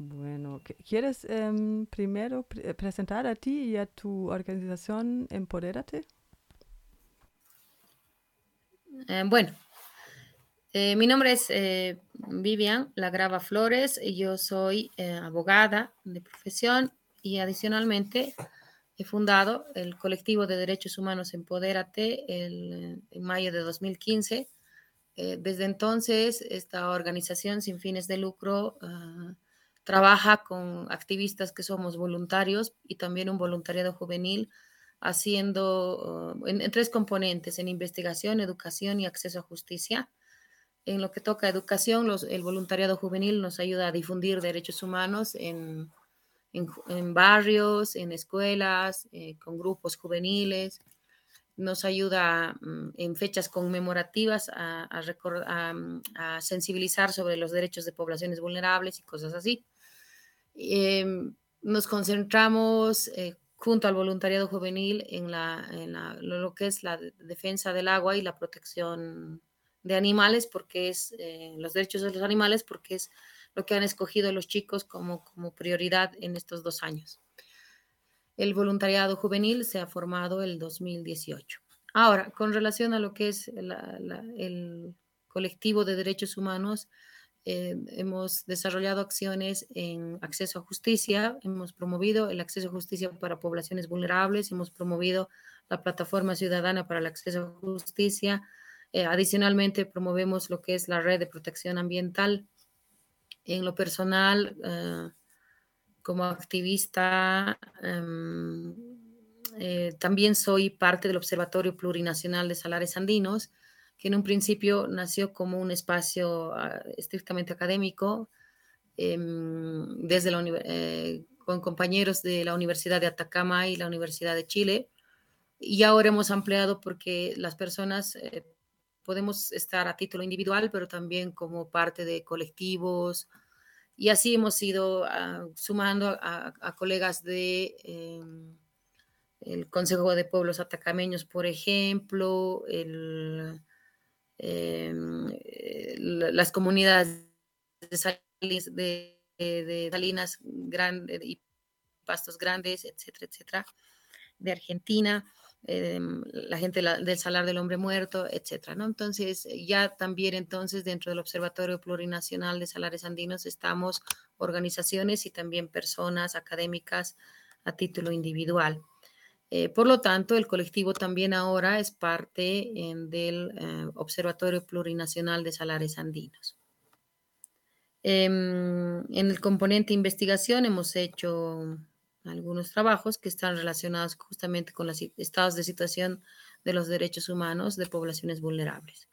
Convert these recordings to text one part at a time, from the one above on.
Bueno, ¿quieres em, primero presentar a ti y a tu organización Empodérate? Eh, bueno, eh, mi nombre es eh, Vivian Lagrava Flores y yo soy abogada de profesión y adicionalmente he fundado el colectivo de derechos humanos Empodérate en mayo de 2015. desde entonces, esta organización sin fines de lucro ah, trabaja con activistas que somos voluntarios y también un voluntariado juvenil haciendo uh, en, tres componentes, en investigación, educación y acceso a justicia. En lo que toca a educación, el voluntariado juvenil nos ayuda a difundir derechos humanos en, en, barrios, en escuelas, eh, con grupos juveniles. Nos ayuda mm, en fechas conmemorativas a, a, sensibilizar sobre los derechos de poblaciones vulnerables y cosas así. Em, nos concentramos eh, junto al voluntariado juvenil en, la, en lo que es la defensa del agua y la protección de animales, porque es eh, los derechos de los animales, porque es lo que han escogido los chicos como, como prioridad en estos dos años. El voluntariado juvenil se ha formado el 2018. Ahora, con relación a lo que es el colectivo de derechos humanos, eh, hemos desarrollado acciones en acceso a justicia, hemos promovido el acceso a justicia para poblaciones vulnerables, hemos promovido la plataforma ciudadana para el acceso a justicia. Eh, adicionalmente, promovemos lo que es la red de protección ambiental. En lo personal, eh, como activista, em, también soy parte del Observatorio Plurinacional de Salares Andinos que en un principio nació como un espacio ah, estrictamente académico, em, desde la, eh, con compañeros de la Universidad de Atacama y la Universidad de Chile. Y ahora hemos ampliado porque las personas eh, podemos estar a título individual, pero también como parte de colectivos. Y así hemos ido ah, sumando a, colegas de em, el Consejo de Pueblos Atacameños, por ejemplo, el eh, las comunidades de, de, salinas grandes y pastos grandes, etcétera, etcétera, de Argentina, em, la gente del Salar del Hombre Muerto, etcétera, ¿no? Entonces, ya también entonces dentro del Observatorio Plurinacional de Salares Andinos estamos organizaciones y también personas académicas a título individual. Eh, por lo tanto, el colectivo también ahora es parte del eh, Observatorio Plurinacional de Salares Andinos. Em, en el componente investigación hemos hecho algunos trabajos que están relacionados justamente con los estados de situación de los derechos humanos de poblaciones vulnerables.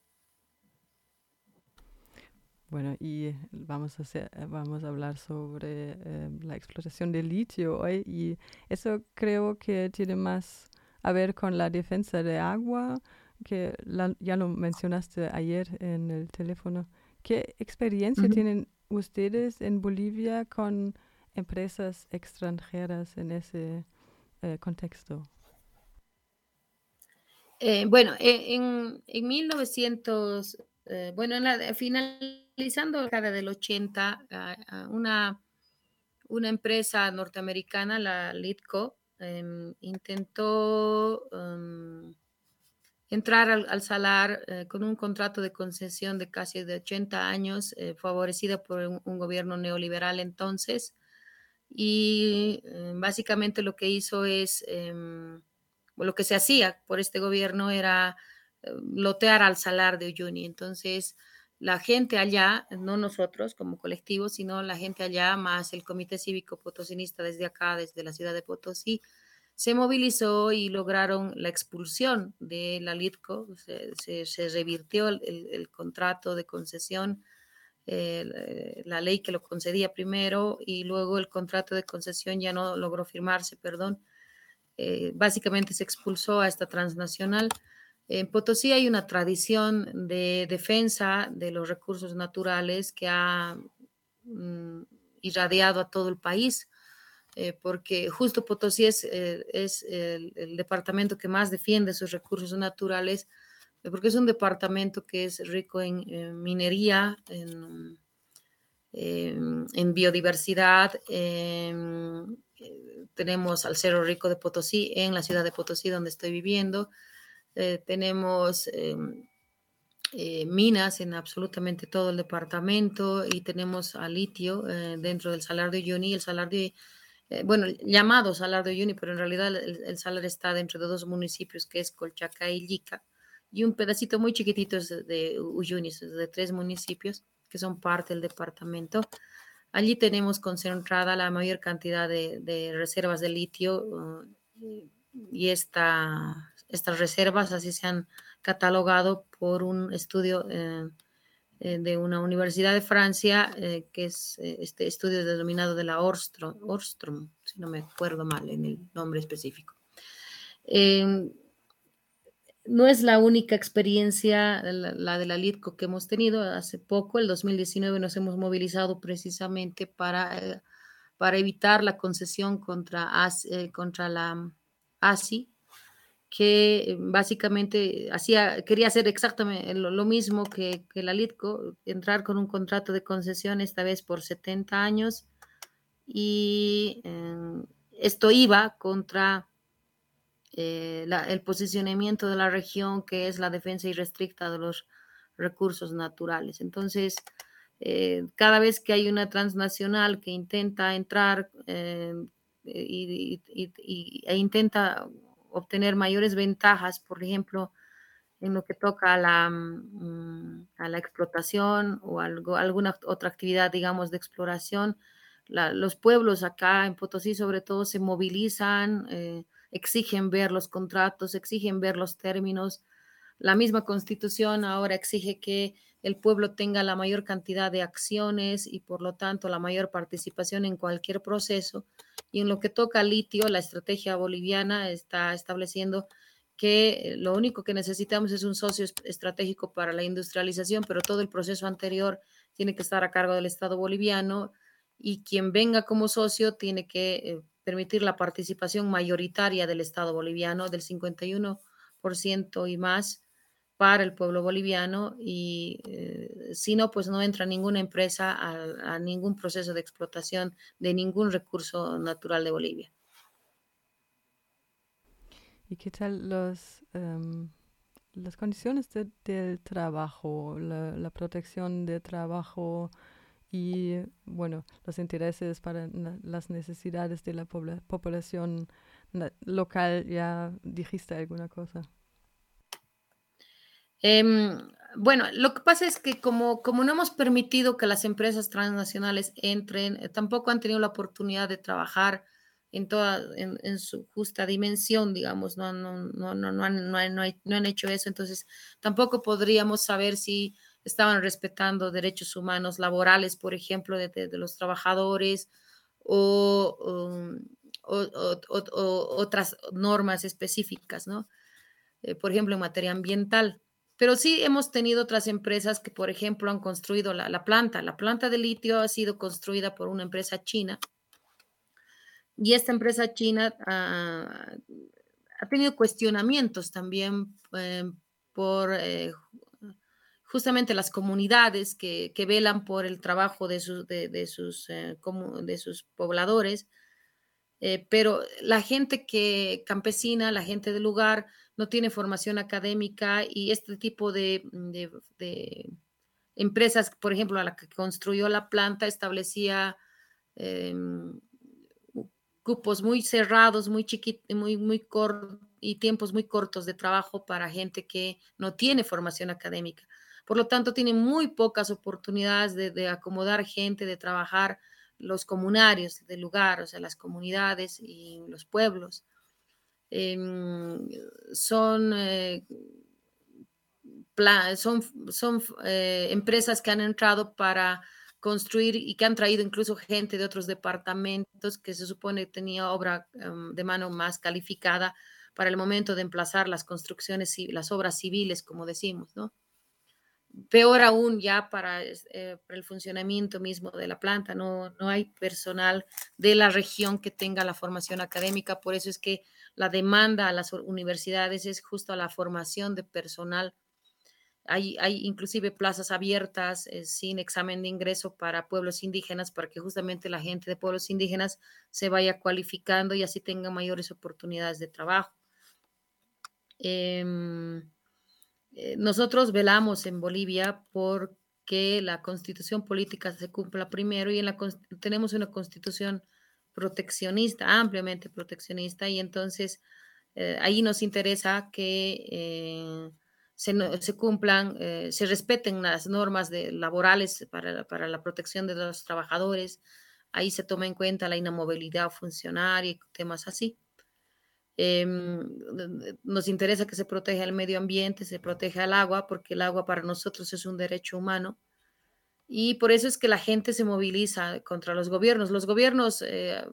Bueno, y vamos a, hacer, vamos a hablar sobre eh, la explotación del litio hoy y eso creo que tiene más a ver con la defensa de agua, que ya lo mencionaste ayer en el teléfono. ¿Qué experiencia tienen ustedes en Bolivia con empresas extranjeras en ese eh, contexto? Eh, bueno, en, en 1900, bueno, en la, década del 80, una, una empresa norteamericana, la Litco, em, intentó em, entrar al, salar eh, con un contrato de concesión de casi de 80 años, eh, favorecida por un, gobierno neoliberal entonces. Y em, básicamente lo que hizo es, lo que se hacía por este gobierno era eh, lotear al salar de Uyuni. Entonces, la gente allá, no nosotros como colectivo, sino la gente allá, más el Comité Cívico Potosinista desde acá, desde la ciudad de Potosí, se movilizó y lograron la expulsión de la LITCO, se, revirtió el, contrato de concesión, eh, la ley que lo concedía primero y luego el contrato de concesión ya no logró firmarse, perdón. Eh, básicamente se expulsó a esta transnacional en Potosí hay una tradición de defensa de los recursos naturales que ha mm, irradiado a todo el país, eh, porque justo Potosí es, eh, el, departamento que más defiende sus recursos naturales, eh, porque es un departamento que es rico en, minería, en, em, en biodiversidad. Em, tenemos al Cerro Rico de Potosí, en la ciudad de Potosí, donde estoy viviendo. Eh, tenemos em, eh, minas en absolutamente todo el departamento y tenemos a litio dentro del Salar de Uyuni. El Salar de, bueno, llamado Salar de Uyuni, pero en realidad el, salar está dentro de dos municipios, que es Colchaca y Lica, y un pedacito muy chiquitito de Uyuni, de tres municipios que son parte del departamento. Allí tenemos concentrada la mayor cantidad de, reservas de litio uh, y esta, estas reservas así se han catalogado por un estudio eh, eh, de una universidad de Francia, eh, que es este estudio denominado de la Orstrom, si no me acuerdo mal en el nombre específico. Em, no es la única experiencia, la, de la LITCO que hemos tenido. Hace poco, el 2019, nos hemos movilizado precisamente para, para evitar la concesión contra, contra la ASI, que básicamente hacía, quería hacer exactamente lo, mismo que, la LITCO, entrar con un contrato de concesión, esta vez por 70 años, y eh, esto iba contra eh, el posicionamiento de la región, que es la defensa irrestricta de los recursos naturales. Entonces, eh, cada vez que hay una transnacional que intenta entrar eh, e intenta obtener mayores ventajas, por ejemplo, en lo que toca a la, mm, a la explotación o algo, alguna otra actividad, digamos, de exploración, los pueblos acá en Potosí sobre todo se movilizan, exigen ver los contratos, exigen ver los términos. La misma constitución ahora exige que el pueblo tenga la mayor cantidad de acciones y por lo tanto la mayor participación en cualquier proceso. Y en lo que toca litio, la estrategia boliviana está estableciendo que lo único que necesitamos es un socio estratégico para la industrialización, pero todo el proceso anterior tiene que estar a cargo del Estado boliviano y quien venga como socio tiene que eh, permitir la participación mayoritaria del Estado boliviano del 51% y más para el pueblo boliviano y eh, si no, pues no entra ninguna empresa a, ningún proceso de explotación de ningún recurso natural de Bolivia. ¿Y qué tal los, em, las condiciones del trabajo, la, protección de trabajo? y, bueno, los intereses para las necesidades de la población local. ¿Ya dijiste alguna cosa? Em, bueno, lo que pasa es que como, como no hemos permitido que las empresas transnacionales entren, eh, tampoco han tenido la oportunidad de trabajar en toda en, su justa dimensión, digamos, no, no, no, no, no, han, no han hecho eso, entonces tampoco podríamos saber si estaban respetando derechos humanos laborales, por ejemplo, de, los trabajadores um, o, otras normas específicas, ¿no? Eh, por ejemplo, en materia ambiental. Pero sí hemos tenido otras empresas que, por ejemplo, han construido la, planta. La planta de litio ha sido construida por una empresa china. Y esta empresa china ah, ha tenido cuestionamientos también eh, por eh, justamente las comunidades que, velan por el trabajo de, sus, de, sus, eh, de sus pobladores, pero la gente que campesina, la gente del lugar, no tiene formación académica y este tipo de, empresas, por ejemplo, a la que construyó la planta, establecía em, cupos muy cerrados, muy chiquitos, muy, muy cortos y tiempos muy cortos de trabajo para gente que no tiene formación académica. Por lo tanto, tienen muy pocas oportunidades de, acomodar gente, de trabajar los comunarios del lugar, o sea, las comunidades y los pueblos. Em, son, eh, son, son eh, empresas que han entrado para construir y que han traído incluso gente de otros departamentos que se supone tenía obra em, de mano más calificada para el momento de emplazar las construcciones y las obras civiles, como decimos, ¿no? peor aún ya eh, para, el funcionamiento mismo de la planta, no, no hay personal de la región que tenga la formación académica, por eso es que la demanda a las universidades es justo a la formación de personal hay, hay inclusive plazas abiertas eh, sin examen de ingreso para pueblos indígenas, para que justamente la gente de pueblos indígenas se vaya cualificando y así tenga mayores oportunidades de trabajo. Em, eh, nosotros velamos en Bolivia por que la constitución política se cumpla primero y en la, tenemos una constitución proteccionista, ampliamente proteccionista, y entonces eh, ahí nos interesa que eh, se, cumplan, eh, se respeten las normas laborales para, para, la protección de los trabajadores, ahí se toma en cuenta la inamovilidad funcionaria y temas así. Em, nos interesa que se proteja el medio ambiente, se proteja el agua, porque el agua para nosotros es un derecho humano. Y por eso es que la gente se moviliza contra los gobiernos. Los gobiernos, eh,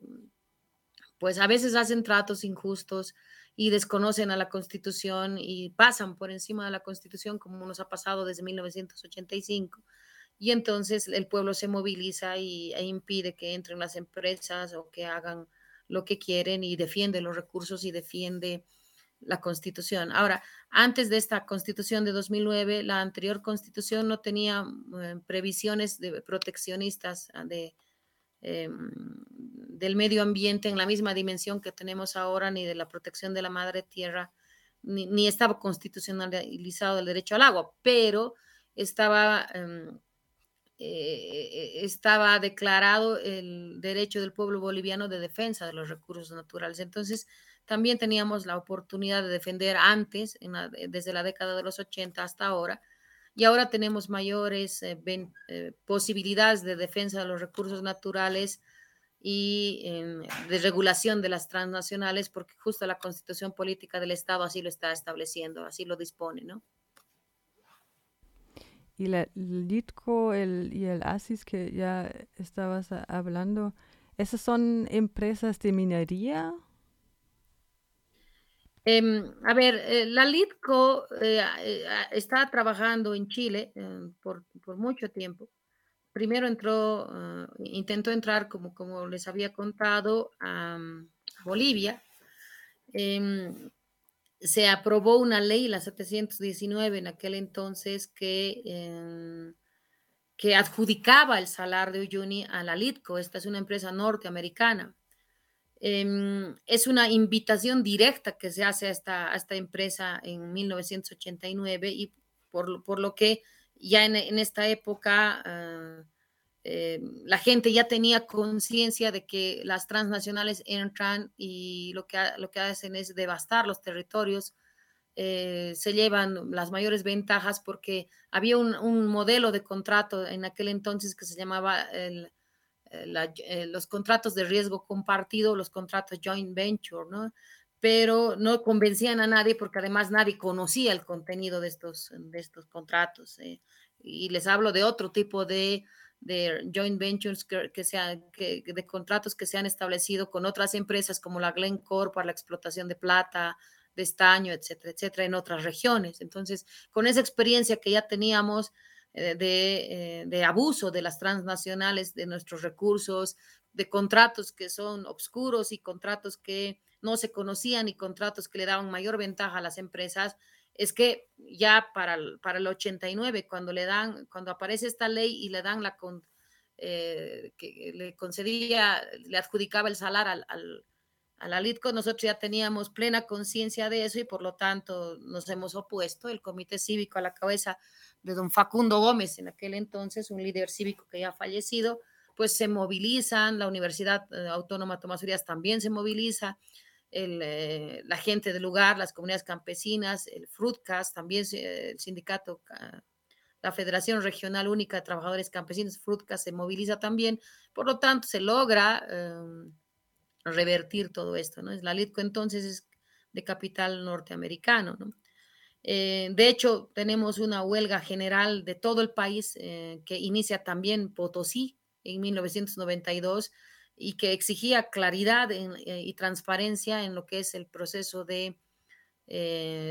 pues a veces hacen tratos injustos y desconocen a la constitución y pasan por encima de la constitución, como nos ha pasado desde 1985. Y entonces el pueblo se moviliza y, e impide que entren las empresas o que hagan lo que quieren y defiende los recursos y defiende la constitución. Ahora, antes de esta constitución de 2009, la anterior constitución no tenía eh, previsiones de proteccionistas ah, de, em, del medio ambiente en la misma dimensión que tenemos ahora, ni de la protección de la madre tierra, ni, ni estaba constitucionalizado el derecho al agua, pero estaba... Em, eh, estaba declarado el derecho del pueblo boliviano de defensa de los recursos naturales. Entonces, también teníamos la oportunidad de defender antes, desde la década de los 80 hasta ahora, y ahora tenemos mayores eh, eh, posibilidades de defensa de los recursos naturales y de regulación de las transnacionales, porque justo la constitución política del Estado así lo está estableciendo, así lo dispone, ¿no? Y la LITCO el, y el ASIS que ya estabas hablando, ¿esas son empresas de minería? Em, a ver, eh, la LITCO eh, eh, está trabajando en Chile por, mucho tiempo. Primero entró, ah, intentó entrar, como, les había contado, a, Bolivia. Em, se aprobó una ley, la 719 en aquel entonces, que, em, adjudicaba el salar de Uyuni a la Litco. Esta es una empresa norteamericana. Em, es una invitación directa que se hace a esta, esta empresa en 1989 y por, por lo que ya en, esta época ah, eh, la gente ya tenía conciencia de que las transnacionales entran y lo que, lo que hacen es devastar los territorios, eh, se llevan las mayores ventajas porque había un, modelo de contrato en aquel entonces que se llamaba eh, los contratos de riesgo compartido, los contratos joint venture, ¿no? Pero no convencían a nadie porque además nadie conocía el contenido de estos, de estos contratos. y les hablo de otro tipo de de joint ventures que, sean, que, de contratos que se han establecido con otras empresas como la Glencore para la explotación de plata, de estaño, etcétera, etcétera, en otras regiones. Entonces, con esa experiencia que ya teníamos eh, de, eh, de, abuso de las transnacionales, de nuestros recursos, de contratos que son oscuros y contratos que no se conocían y contratos que le daban mayor ventaja a las empresas, es que ya para el, para el 89, cuando le dan, cuando aparece esta ley y le dan la con, eh, que le concedía, le adjudicaba el salario al, al, a la LITCO, nosotros ya teníamos plena conciencia de eso y por lo tanto nos hemos opuesto, el comité cívico a la cabeza de don Facundo Gómez, en aquel entonces un líder cívico que ya ha fallecido, pues se movilizan, la Universidad eh, Autónoma Tomás Urias también se moviliza, eh, la gente del lugar, las comunidades campesinas, el FRUTCAS, también el sindicato, la Federación Regional Única de Trabajadores Campesinos, FRUTCAS, se moviliza también. Por lo tanto, se logra em, revertir todo esto. ¿no? La LITCO entonces es de capital norteamericano. ¿no? Eh, de hecho, tenemos una huelga general de todo el país eh, que inicia también Potosí en 1992 y que exigía claridad eh, y transparencia en lo que es el proceso de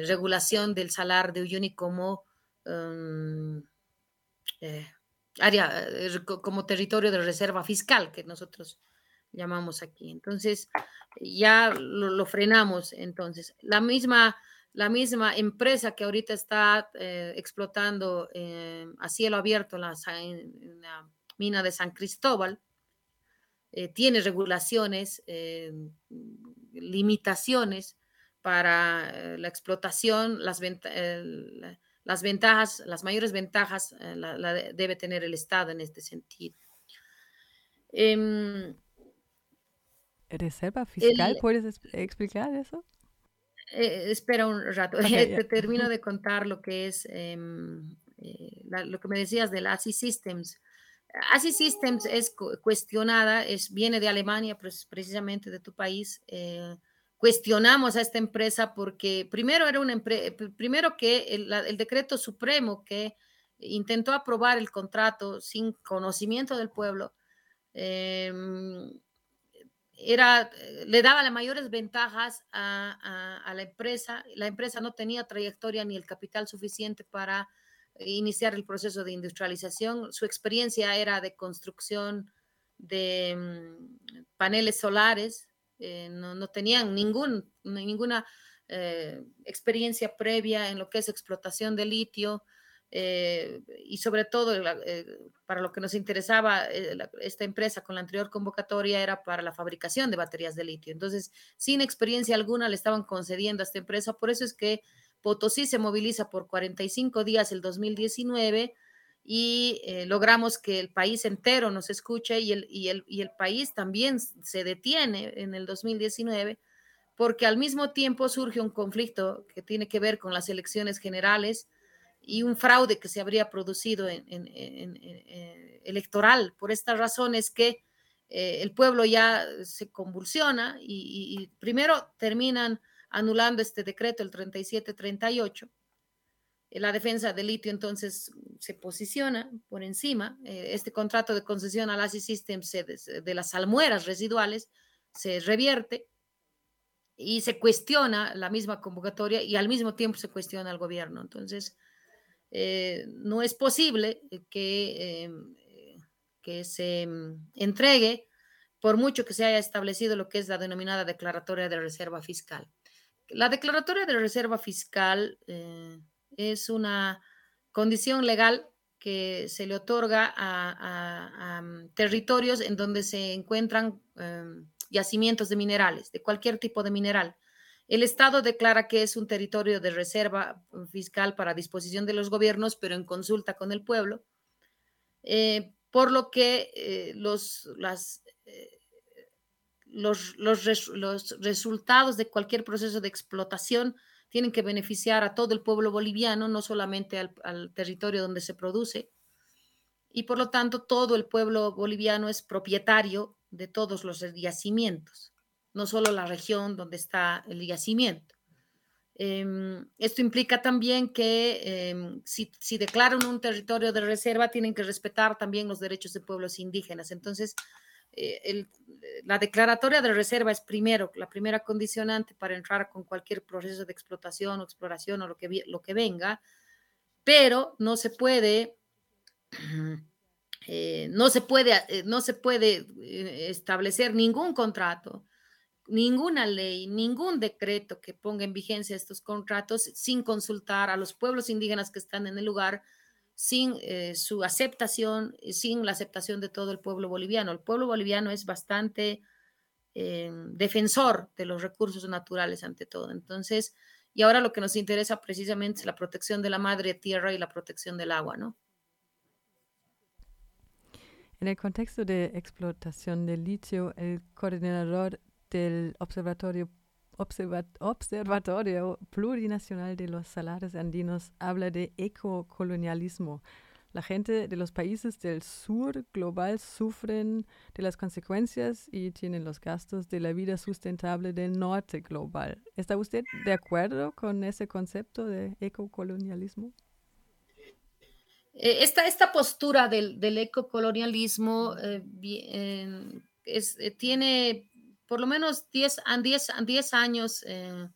regulación del salar de Uyuni como eh, área, como territorio de reserva fiscal que nosotros llamamos aquí. Entonces, ya lo, frenamos. Entonces, la misma la misma empresa que ahorita está eh, explotando eh, a cielo abierto en la, mina de San Cristóbal, eh, tiene regulaciones, limitaciones para la explotación, las, las, ventajas, las mayores ventajas la, debe tener el Estado en este sentido. Em, ¿Reserva fiscal? ¿Puedes explicar eso? Eh, espera un rato, te termino de contar lo que es em, eh, lo que me decías del ASI Systems. ASI Systems es cuestionada, es, viene de Alemania, pues, precisamente de tu país. Eh, cuestionamos a esta empresa porque primero era una empresa, primero que el, el, decreto supremo que intentó aprobar el contrato sin conocimiento del pueblo, em, era, eh, le daba las mayores ventajas a, la empresa. La empresa no tenía trayectoria ni el capital suficiente para iniciar el proceso de industrialización. Su experiencia era de construcción de mm, paneles solares. Eh, no, tenían ningún, ninguna eh, experiencia previa en lo que es explotación de litio. Eh, y sobre todo eh, para lo que nos interesaba eh, esta empresa con la anterior convocatoria era para la fabricación de baterías de litio. Entonces, sin experiencia alguna le estaban concediendo a esta empresa. Por eso es que Potosí se moviliza por 45 días el 2019 y logramos que el país entero nos escuche y el, y, el, y el país también se detiene en el 2019 porque al mismo tiempo surge un conflicto que tiene que ver con las elecciones generales y un fraude que se habría producido en, eh, electoral. Por esta razón es que eh, el pueblo ya se convulsiona y, primero terminan anulando este decreto, el 3738. La defensa del litio entonces se posiciona por encima. Eh, este contrato de concesión al ASI Systems de, de las salmueras residuales se revierte y se cuestiona la misma convocatoria y al mismo tiempo se cuestiona al gobierno. Entonces, eh, no es posible que, em, que se em, entregue por mucho que se haya establecido lo que es la denominada declaratoria de reserva fiscal. La declaratoria de reserva fiscal eh, es una condición legal que se le otorga a, mm, territorios en donde se encuentran em, yacimientos de minerales, de cualquier tipo de mineral. El Estado declara que es un territorio de reserva fiscal para disposición de los gobiernos, pero en consulta con el pueblo, eh, por lo que eh, los, eh, los, los, resultados de cualquier proceso de explotación tienen que beneficiar a todo el pueblo boliviano, no solamente al, al territorio donde se produce. Y por lo tanto, todo el pueblo boliviano es propietario de todos los yacimientos no solo la región donde está el yacimiento. Em, esto implica también que em, si, declaran un territorio de reserva, tienen que respetar también los derechos de pueblos indígenas. Entonces, eh, la declaratoria de reserva es primero, la primera condicionante para entrar con cualquier proceso de explotación o exploración o lo que, lo que venga, pero no se puede... Eh, no se puede, eh, no se puede establecer ningún contrato ninguna ley, ningún decreto que ponga en vigencia estos contratos sin consultar a los pueblos indígenas que están en el lugar, sin eh, su aceptación, sin la aceptación de todo el pueblo boliviano. El pueblo boliviano es bastante eh, defensor de los recursos naturales ante todo. Entonces, y ahora lo que nos interesa precisamente es la protección de la madre tierra y la protección del agua, ¿no? En el contexto de explotación del litio, el coordinador del Observatorio, Observatorio Plurinacional de los Salares Andinos habla de ecocolonialismo. La gente de los países del sur global sufren de las consecuencias y tienen los gastos de la vida sustentable del norte global. ¿Está usted de acuerdo con ese concepto de ecocolonialismo? Eh, esta, esta postura del, del ecocolonialismo eh, eh, tiene por lo menos 10, 10, años eh,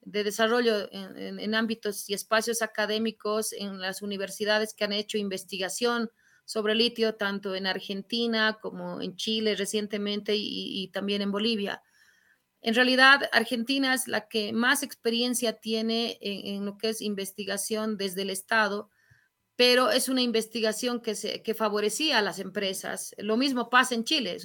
de desarrollo en, ámbitos y espacios académicos en las universidades que han hecho investigación sobre litio, tanto en Argentina como en Chile recientemente y, también en Bolivia. En realidad, Argentina es la que más experiencia tiene en, lo que es investigación desde el Estado, pero es una investigación que, se, que favorecía a las empresas. Lo mismo pasa en Chile.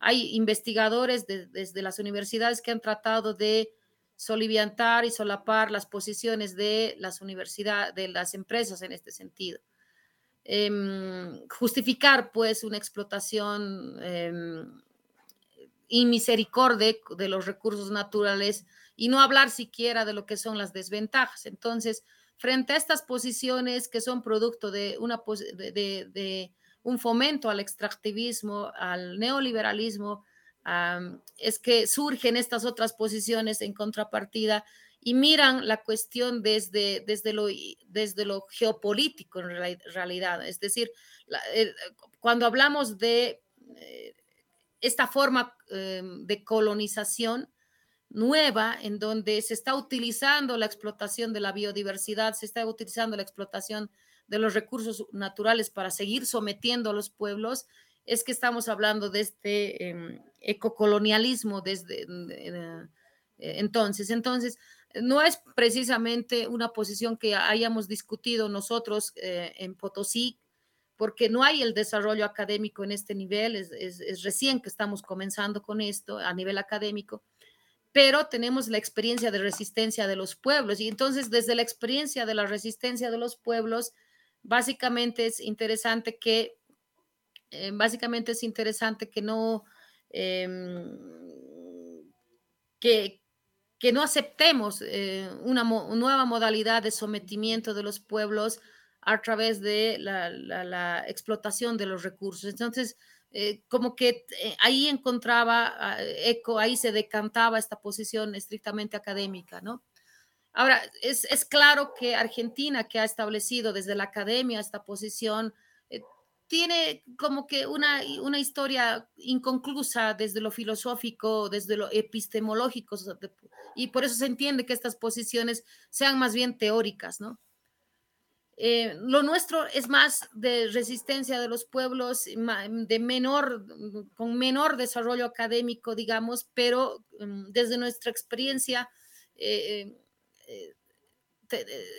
Hay investigadores desde las universidades que han tratado de soliviantar y solapar las posiciones de las universidades, de las empresas en este sentido. Em, justificar, pues, una explotación eh, de los recursos naturales y no hablar siquiera de lo que son las desventajas. Entonces, frente a estas posiciones que son producto de, una, de, un fomento al extractivismo, al neoliberalismo, es que surgen estas otras posiciones en contrapartida y miran la cuestión desde, desde, lo, desde lo geopolítico en realidad. Es decir, cuando hablamos de eh, esta forma em, de colonización nueva en donde se está utilizando la explotación de la biodiversidad, se está utilizando la explotación de los recursos naturales para seguir sometiendo a los pueblos, es que estamos hablando de este em, ecocolonialismo desde eh, entonces. Entonces, no es precisamente una posición que hayamos discutido nosotros eh, en Potosí porque no hay el desarrollo académico en este nivel, es, recién que estamos comenzando con esto a nivel académico, pero tenemos la experiencia de resistencia de los pueblos y entonces desde la experiencia de la resistencia de los pueblos, básicamente es interesante que, eh, básicamente es interesante que no, em, que, que no aceptemos eh, una nueva modalidad de sometimiento de los pueblos a través de la, explotación de los recursos. Entonces, eh, como que eh, ahí encontraba ah, eco, ahí se decantaba esta posición estrictamente académica, ¿no? Ahora, es, claro que Argentina, que ha establecido desde la academia esta posición, eh, tiene como que una, una historia inconclusa desde lo filosófico, desde lo epistemológico, y por eso se entiende que estas posiciones sean más bien teóricas, ¿no? Eh, lo nuestro es más de resistencia de los pueblos, de menor, con menor desarrollo académico, digamos, pero mm, desde nuestra experiencia, eh, eh,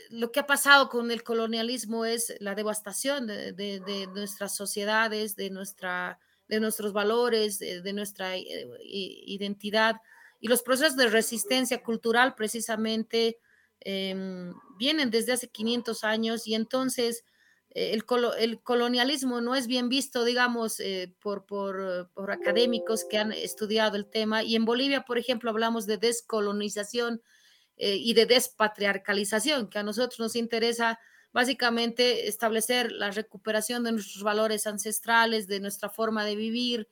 lo que ha pasado con el colonialismo es la devastación de, nuestras sociedades, de, nuestra, de nuestros valores, de nuestra identidad y los procesos de resistencia cultural precisamente Em, vienen desde hace 500 años y entonces eh, el, colonialismo no es bien visto, digamos, eh, por, académicos que han estudiado el tema. Y en Bolivia, por ejemplo, hablamos de descolonización eh, y de despatriarcalización, que a nosotros nos interesa básicamente establecer la recuperación de nuestros valores ancestrales, de nuestra forma de vivir,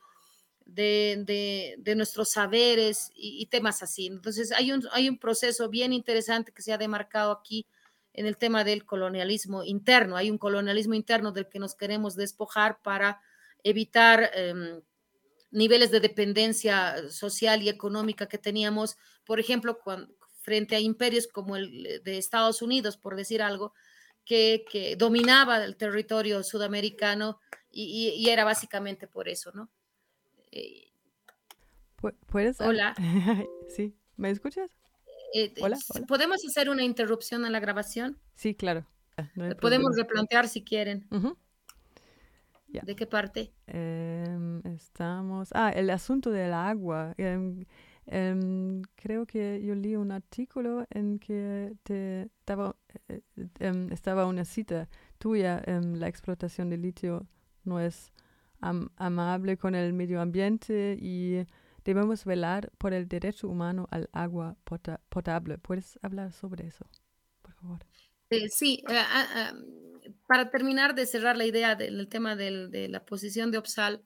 de, nuestros saberes y, temas así. Entonces, hay un, hay un proceso bien interesante que se ha demarcado aquí en el tema del colonialismo interno. Hay un colonialismo interno del que nos queremos despojar para evitar em, niveles de dependencia social y económica que teníamos, por ejemplo, frente a imperios como el de Estados Unidos, por decir algo, que, dominaba el territorio sudamericano y era básicamente por eso, ¿no? Eh, ¿Puedes? Hola. sí, ¿me escuchas? Eh, hola, ¿Podemos hacer una interrupción en la grabación? Sí, claro. Ah, Podemos replantear si quieren. ¿De qué parte? Em, estamos. Ah, el asunto del agua. Em, em, creo que yo leí un artículo en que te estaba, eh, estaba una cita tuya. la explotación de litio no es amable con el medio ambiente y debemos velar por el derecho humano al agua potable. ¿Puedes hablar sobre eso, por favor? Eh, sí, ah, ah, para terminar de cerrar la idea del tema de la posición de OPSAL,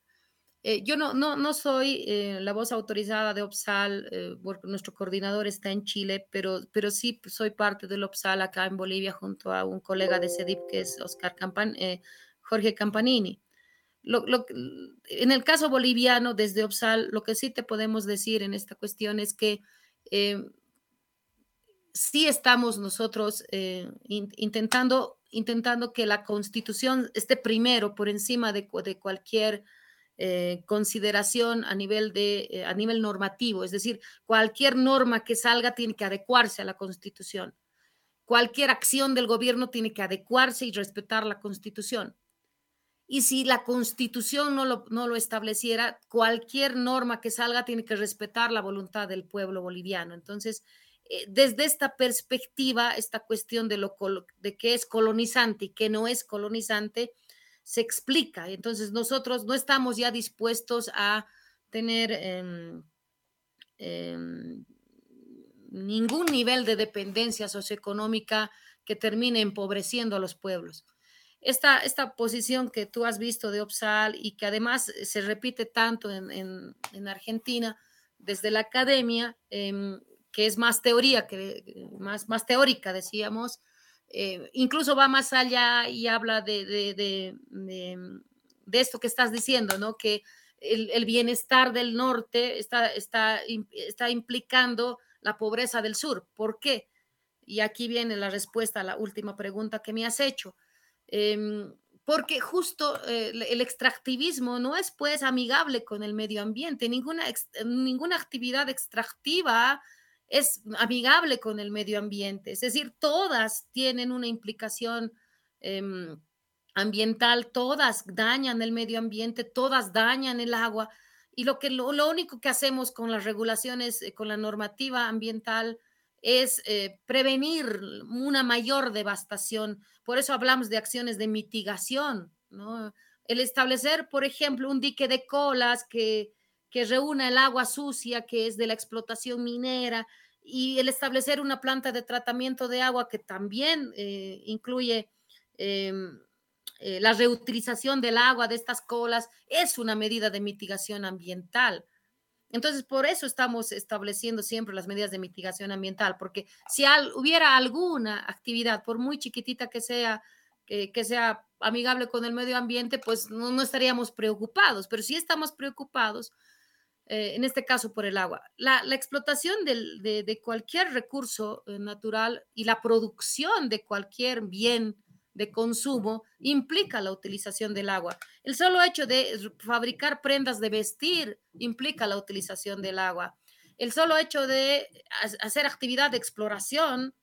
eh, yo no, no, no soy la voz autorizada de OPSAL, porque nuestro coordinador está en Chile, pero, pero sí soy parte del OPSAL acá en Bolivia junto a un colega de CEDIP que es Oscar Campan, Jorge Campanini. En el caso boliviano, desde OPSAL, lo que sí te podemos decir en esta cuestión es que eh, sí estamos nosotros eh, intentando, intentando que la constitución esté primero por encima de, cualquier eh, consideración a nivel, de, eh, a nivel normativo, es decir, cualquier norma que salga tiene que adecuarse a la Constitución. Cualquier acción del gobierno tiene que adecuarse y respetar la Constitución. Y si la Constitución no lo, no lo estableciera, cualquier norma que salga tiene que respetar la voluntad del pueblo boliviano. Entonces, eh, desde esta perspectiva, esta cuestión de, lo, de qué es colonizante y qué no es colonizante, se explica. Entonces nosotros no estamos ya dispuestos a tener em, em, ningún nivel de dependencia socioeconómica que termine empobreciendo a los pueblos. Esta, esta posición que tú has visto de OPSAL y que además se repite tanto en, Argentina desde la academia, em, que es más teoría, que, más, más teórica, decíamos, eh, incluso va más allá y habla de, de, de, esto que estás diciendo, ¿no? Que el, bienestar del norte está, está, está implicando la pobreza del sur. ¿Por qué? Y aquí viene la respuesta a la última pregunta que me has hecho. Em, porque justo eh, el extractivismo no es pues amigable con el medio ambiente, ninguna, ninguna actividad extractiva es amigable con el medio ambiente. Es decir, todas tienen una implicación em, ambiental, todas dañan el medio ambiente, todas dañan el agua. Y lo, que, lo, único que hacemos con las regulaciones, eh, con la normativa ambiental, es eh, prevenir una mayor devastación. Por eso hablamos de acciones de mitigación, ¿no? El establecer, por ejemplo, un dique de colas que, que reúna el agua sucia que es de la explotación minera y el establecer una planta de tratamiento de agua que también eh, incluye em, eh, la reutilización del agua de estas colas es una medida de mitigación ambiental. Entonces, por eso estamos estableciendo siempre las medidas de mitigación ambiental, porque si hubiera alguna actividad, por muy chiquitita que sea, que sea amigable con el medio ambiente, pues no, no estaríamos preocupados, pero si estamos preocupados eh, en este caso por el agua. La, explotación de, cualquier recurso eh, natural y la producción de cualquier bien de consumo implica la utilización del agua. El solo hecho de fabricar prendas de vestir implica la utilización del agua. El solo hecho de hacer actividad de exploración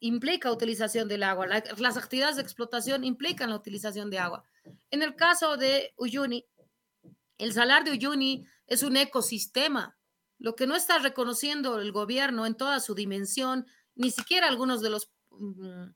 implica utilización del agua. las actividades de explotación implican la utilización de agua. En el caso de Uyuni, el salar de Uyuni es un ecosistema. Lo que no está reconociendo el gobierno en toda su dimensión, ni siquiera algunos de los mm,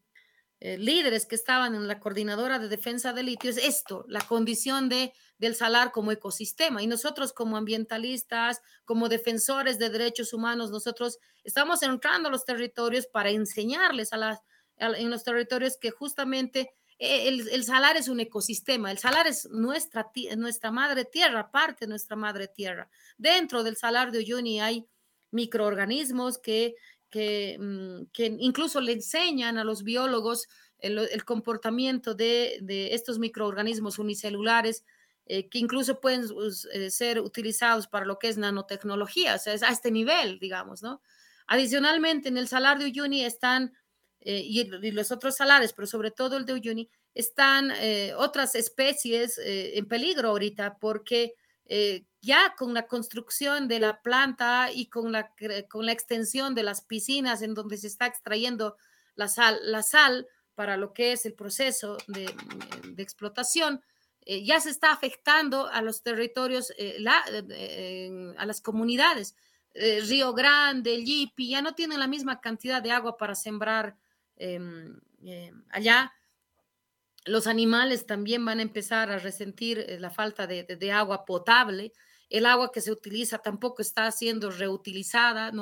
eh, líderes que estaban en la coordinadora de defensa del litio, es esto, la condición de, del salar como ecosistema. Y nosotros como ambientalistas, como defensores de derechos humanos, nosotros estamos entrando a los territorios para enseñarles a las, en los territorios que justamente e, el, salar es un ecosistema, el salar es nuestra, nuestra madre tierra, parte de nuestra madre tierra. Dentro del salar de Uyuni hay microorganismos que, que, mm, incluso le enseñan a los biólogos el, comportamiento de, estos microorganismos unicelulares eh, que incluso pueden eh, ser utilizados para lo que es nanotecnología, o sea, es a este nivel, digamos, ¿no? Adicionalmente, en el salar de Uyuni están eh, y, los otros salares, pero sobre todo el de Uyuni, están eh, otras especies eh, en peligro ahorita porque ya con la construcción de la planta y con la, con la extensión de las piscinas en donde se está extrayendo la sal, la sal para lo que es el proceso de, de explotación, ya se está afectando a los territorios, la, a las comunidades. Río Grande, Lipi, ya no tienen la misma cantidad de agua para sembrar Em, eh, allá los animales también van a empezar a resentir eh, la falta de, agua potable. El agua que se utiliza tampoco está siendo reutilizada.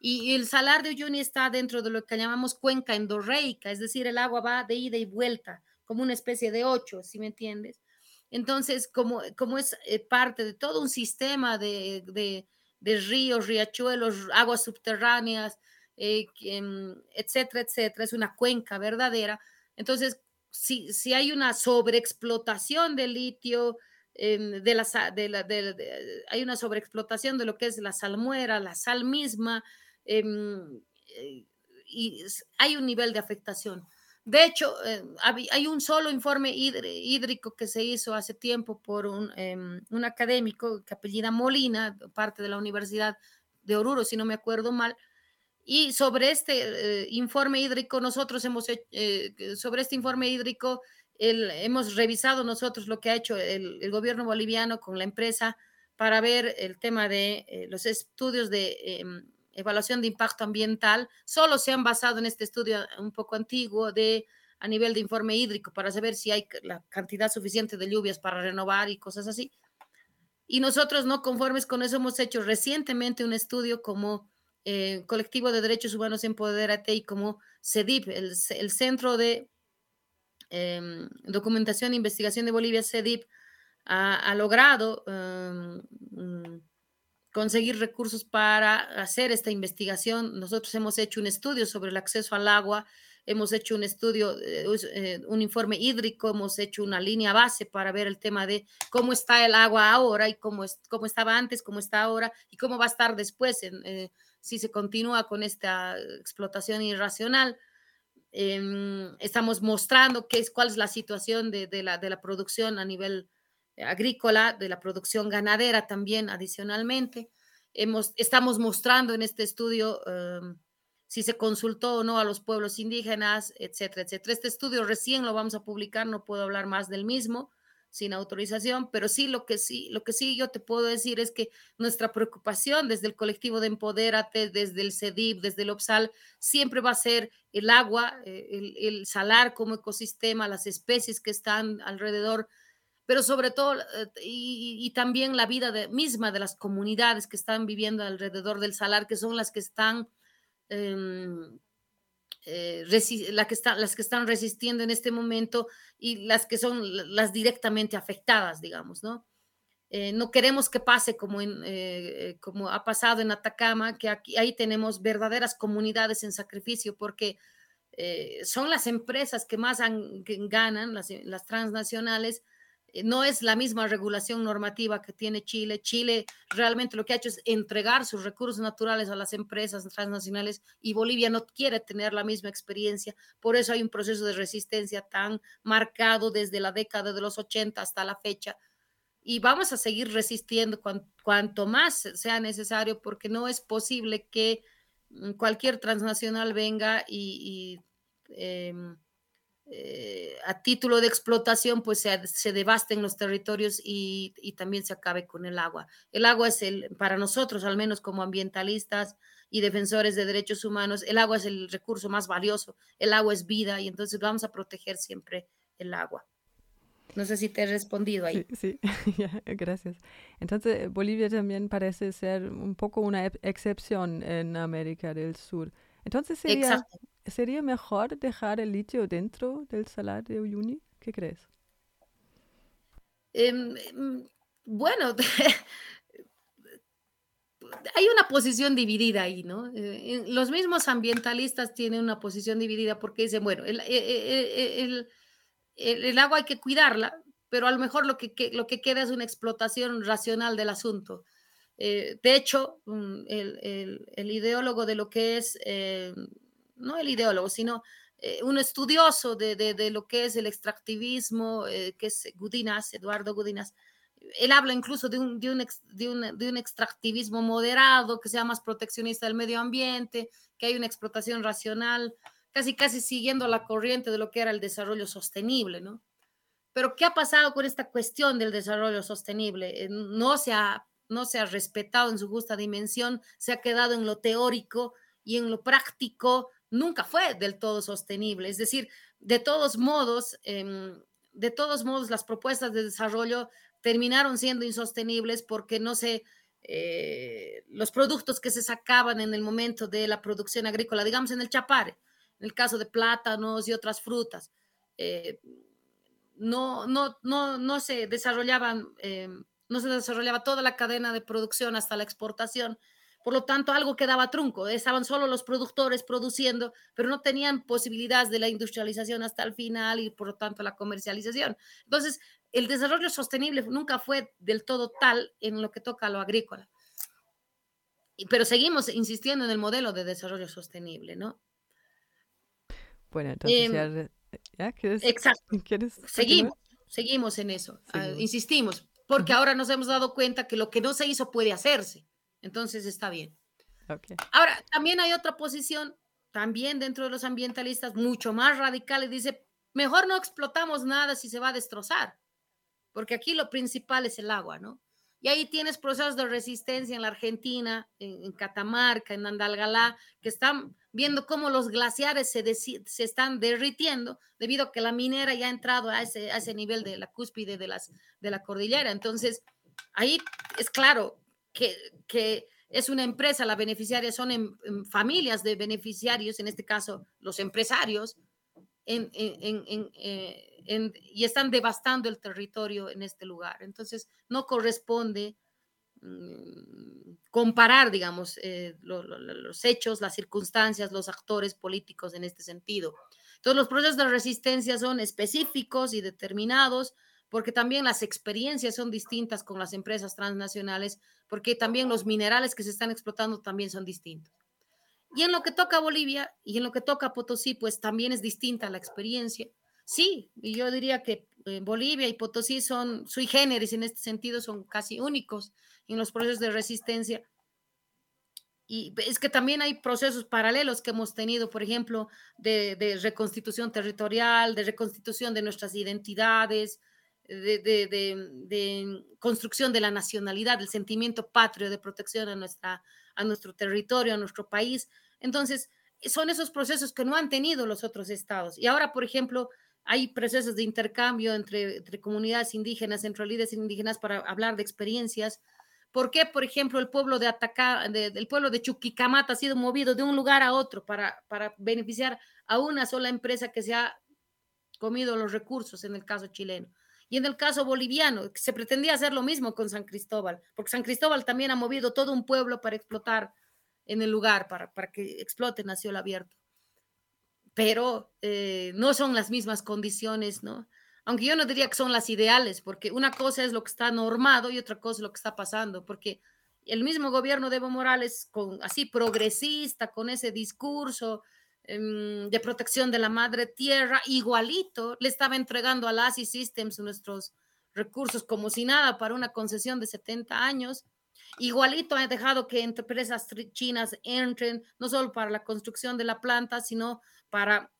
Y, el salar de Uyuni está dentro de lo que llamamos cuenca endorreica, es decir, el agua va de ida y vuelta, como una especie de ocho, si me entiendes. Entonces, como, como es eh, parte de todo un sistema de, de ríos, riachuelos, aguas subterráneas, eh, em, etcétera, etcétera, es una cuenca verdadera. Entonces, si, si hay una sobreexplotación de litio, em, de la, de, hay una sobreexplotación de lo que es la salmuera, la sal misma, em, eh, y hay un nivel de afectación. De hecho, eh, hay un solo informe hídrico que se hizo hace tiempo por un, em, un, académico que apellida Molina, parte de la Universidad de Oruro, si no me acuerdo mal. Y sobre este eh, informe hídrico, nosotros hemos hecho, eh, sobre este informe hídrico, hemos revisado nosotros lo que ha hecho el, gobierno boliviano con la empresa para ver el tema de los estudios de em, evaluación de impacto ambiental, solo se han basado en este estudio un poco antiguo de a nivel de informe hídrico para saber si hay la cantidad suficiente de lluvias para renovar y cosas así. Y nosotros no conformes con eso hemos hecho recientemente un estudio como eh, colectivo de derechos humanos en Poderate y como CEDIP, el, Centro de em, Documentación e Investigación de Bolivia, CEDIP, ha, logrado em, conseguir recursos para hacer esta investigación. Nosotros hemos hecho un estudio sobre el acceso al agua, hemos hecho un estudio, eh, eh, un informe hídrico, hemos hecho una línea base para ver el tema de cómo está el agua ahora y cómo, es, cómo estaba antes, cómo está ahora y cómo va a estar después eh, si se continúa con esta explotación irracional. Em, estamos mostrando qué es, cuál es la situación de, la, de la producción a nivel agrícola, de la producción ganadera también adicionalmente. Hemos, estamos mostrando en este estudio em, si se consultó o no a los pueblos indígenas, etcétera, etcétera. Este estudio recién lo vamos a publicar, no puedo hablar más del mismo sin autorización, pero sí lo que sí, lo que sí yo te puedo decir es que nuestra preocupación desde el colectivo de Empodérate, desde el CEDIP, desde el OPSAL, siempre va a ser el agua, eh, el, el salar como ecosistema, las especies que están alrededor pero sobre todo, eh, y, también la vida misma de las comunidades que están viviendo alrededor del salar, que son las que están, em, eh, las que están resistiendo en este momento y las que son las directamente afectadas, digamos, ¿no? Eh, no queremos que pase como, en, como ha pasado en Atacama, que aquí, ahí tenemos verdaderas comunidades en sacrificio, porque son las empresas que más ganan, las, transnacionales, eh, no es la misma regulación normativa que tiene Chile. Chile realmente lo que ha hecho es entregar sus recursos naturales a las empresas transnacionales y Bolivia no quiere tener la misma experiencia. Por eso hay un proceso de resistencia tan marcado desde la década de los 80 hasta la fecha. Y vamos a seguir resistiendo cuanto más sea necesario porque no es posible que mm, cualquier transnacional venga y, em, a título de explotación, pues se, se devasten los territorios y, también se acabe con el agua. El agua es el, para nosotros, al menos como ambientalistas y defensores de derechos humanos, el agua es el recurso más valioso, el agua es vida y entonces vamos a proteger siempre el agua. No sé si te he respondido ahí. Sí, gracias. Entonces, Bolivia también parece ser un poco una excepción en América del Sur. Entonces sería, ¿sería mejor dejar el litio dentro del salar de Uyuni? ¿Qué crees? Em, em, bueno, hay una posición dividida ahí, ¿no? Eh, los mismos ambientalistas tienen una posición dividida porque dicen, bueno, el, e, e, agua hay que cuidarla, pero a lo mejor lo que, lo que queda es una explotación racional del asunto. Eh, de hecho, mm, el, ideólogo de lo que es, eh, no el ideólogo, sino eh, un estudioso de, lo que es el extractivismo, que es Gudinas, Eduardo Gudinas, él habla incluso de un, de, un, de, un, extractivismo moderado, que sea más proteccionista del medio ambiente, que hay una explotación racional, casi casi siguiendo la corriente de lo que era el desarrollo sostenible, ¿no? Pero ¿qué ha pasado con esta cuestión del desarrollo sostenible? No se ha no se ha respetado en su justa dimensión, se ha quedado en lo teórico y en lo práctico nunca fue del todo sostenible. Es decir, de todos modos, em, de todos modos, las propuestas de desarrollo terminaron siendo insostenibles porque no se, eh, los productos que se sacaban en el momento de la producción agrícola, digamos en el chapare, en el caso de plátanos y otras frutas, eh, no, no, no, no se desarrollaban em, no se desarrollaba toda la cadena de producción hasta la exportación. Por lo tanto, algo quedaba trunco. Estaban solo los productores produciendo, pero no tenían posibilidades de la industrialización hasta el final y por lo tanto la comercialización. Entonces, el desarrollo sostenible nunca fue del todo tal en lo que toca a lo agrícola. Pero seguimos insistiendo en el modelo de desarrollo sostenible, ¿no? Bueno, entonces em, Exacto. seguimos, seguimos en eso, ah, insistimos, porque ahora nos hemos dado cuenta que lo que no se hizo puede hacerse. Entonces está bien. Ahora, también hay otra posición, también dentro de los ambientalistas, mucho más radical, y dice, mejor no explotamos nada si se va a destrozar, porque aquí lo principal es el agua, ¿no? Y ahí tienes procesos de resistencia en la Argentina, en, Catamarca, en Andalgalá, que están viendo cómo los glaciares se, se, están derritiendo debido a que la minera ya ha entrado a ese, a ese nivel de la cúspide de, las, de la cordillera. Entonces, ahí es claro que, que es una empresa, la beneficiaria son familias de beneficiarios, en este caso los empresarios, en, en, eh, y están devastando el territorio en este lugar. Entonces, no corresponde mm, comparar, digamos, eh, los hechos, las circunstancias, los actores políticos en este sentido. Entonces, los procesos de resistencia son específicos y determinados porque también las experiencias son distintas con las empresas transnacionales, porque también los minerales que se están explotando también son distintos. Y en lo que toca a Bolivia y en lo que toca a Potosí, pues también es distinta la experiencia. Sí, y yo diría que eh, Bolivia y Potosí son sui generis en este sentido, son casi únicos en los procesos de resistencia. Y es que también hay procesos paralelos que hemos tenido, por ejemplo, de, reconstitución territorial, de reconstitución de nuestras identidades, de, de, construcción de la nacionalidad, del sentimiento patrio, de protección a, nuestra, a nuestro territorio, a nuestro país. Entonces, son esos procesos que no han tenido los otros estados. Y ahora, por ejemplo, hay procesos de intercambio entre, comunidades indígenas, entre líderes indígenas para hablar de experiencias. ¿Por qué, por ejemplo, el pueblo de Atacá, del pueblo de Chuquicamata ha sido movido de un lugar a otro para, beneficiar a una sola empresa que se ha comido los recursos en el caso chileno? Y en el caso boliviano, se pretendía hacer lo mismo con San Cristóbal, porque San Cristóbal también ha movido todo un pueblo para explotar en el lugar, para, para que explote nació el abierto pero eh, no son las mismas condiciones, ¿no? Aunque yo no diría que son las ideales, porque una cosa es lo que está normado y otra cosa es lo que está pasando, porque el mismo gobierno de Evo Morales, con, así progresista, con ese discurso em, de protección de la madre tierra, igualito le estaba entregando a las Systems nuestros recursos como si nada para una concesión de 70 años. Igualito ha dejado que empresas chinas entren, no solo para la construcción de la planta, sino para